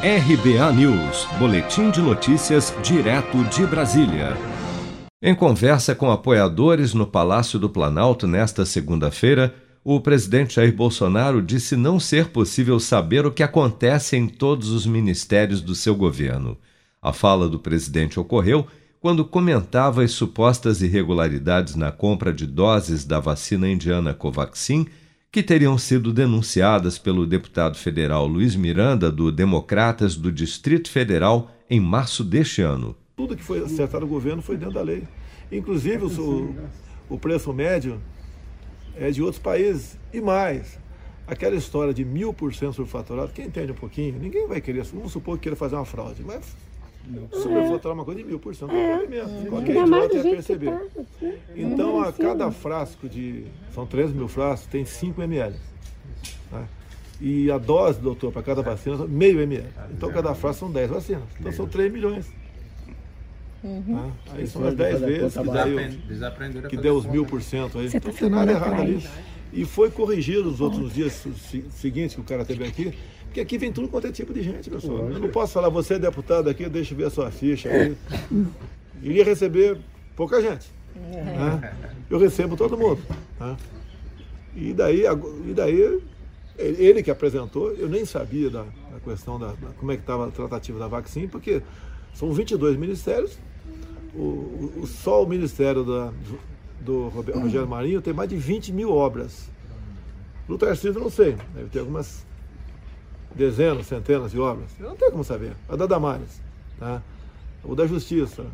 RBA News, Boletim de Notícias, direto de Brasília. Em conversa com apoiadores no Palácio do Planalto nesta segunda-feira, o presidente Jair Bolsonaro disse não ser possível saber o que acontece em todos os ministérios do seu governo. A fala do presidente ocorreu quando comentava as supostas irregularidades na compra de doses da vacina indiana Covaxin que teriam sido denunciadas pelo deputado federal Luiz Miranda, do Democratas do Distrito Federal, em março deste ano. Tudo que foi acertado no governo foi dentro da lei. Inclusive, o, o preço médio é de outros países. E mais, aquela história de mil por cento superfaturado, quem entende um pouquinho, ninguém vai querer, vamos supor que queira fazer uma fraude, mas Superfaturar uma coisa de mil por cento é mesmo. Qualquer idiota ia perceber. Tá, então, a cada frasco de. São 13 mil frascos, tem 5 ml. Tá? E a dose, doutor, para cada vacina, meio ml. Então, cada frasco são 10 vacinas. Então, são 3 milhões. Uhum. Tá? Aí são as 10 vezes que, daí, que deu os mil por cento aí. Então, não tem nada errado ali. E foi corrigido nos outros dias seguintes que o cara teve aqui porque aqui vem tudo quanto é tipo de gente, pessoal. Eu não posso falar, você é deputado aqui, deixa eu ver a sua ficha aí. Iria receber pouca gente. Né? Eu recebo todo mundo. Né? E daí, e daí, ele que apresentou, eu nem sabia da, da questão da, da, como é que estava a tratativa da vacina, porque são 22 ministérios, o, o, só o Ministério da, do, do Rogério Marinho tem mais de 20 mil obras. No Tarcísio não sei, deve ter algumas dezenas, centenas de obras. Eu não tenho como saber. A da Damares, tá? o da Justiça,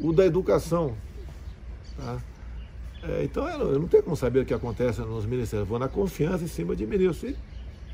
o da Educação. Tá? É, então eu não, eu não, tenho como saber o que acontece nos ministérios. Vou na confiança em cima de ministros.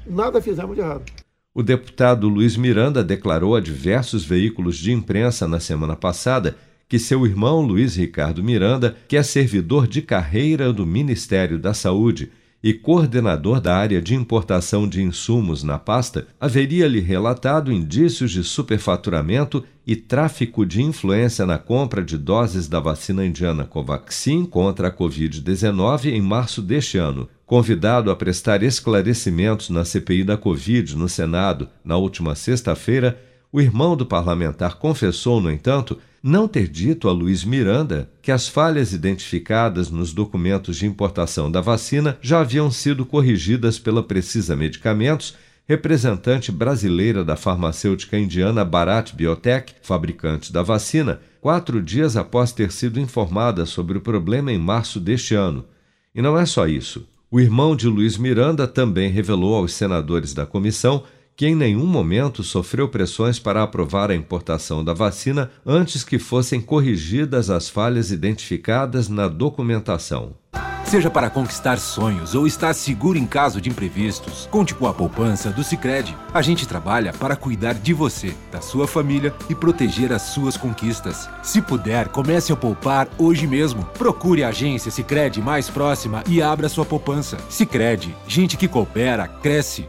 E nada fizemos de errado. O deputado Luiz Miranda declarou a diversos veículos de imprensa na semana passada que seu irmão Luiz Ricardo Miranda, que é servidor de carreira do Ministério da Saúde, e coordenador da área de importação de insumos na pasta, haveria-lhe relatado indícios de superfaturamento e tráfico de influência na compra de doses da vacina indiana Covaxin contra a Covid-19 em março deste ano. Convidado a prestar esclarecimentos na CPI da Covid no Senado na última sexta-feira, o irmão do parlamentar confessou, no entanto, não ter dito a Luiz Miranda que as falhas identificadas nos documentos de importação da vacina já haviam sido corrigidas pela Precisa Medicamentos, representante brasileira da farmacêutica indiana Bharat Biotech, fabricante da vacina, quatro dias após ter sido informada sobre o problema em março deste ano. E não é só isso. O irmão de Luiz Miranda também revelou aos senadores da comissão que em nenhum momento sofreu pressões para aprovar a importação da vacina antes que fossem corrigidas as falhas identificadas na documentação. Seja para conquistar sonhos ou estar seguro em caso de imprevistos, conte com a poupança do Sicredi. A gente trabalha para cuidar de você, da sua família e proteger as suas conquistas. Se puder, comece a poupar hoje mesmo. Procure a agência Sicredi mais próxima e abra sua poupança. Sicredi, gente que coopera cresce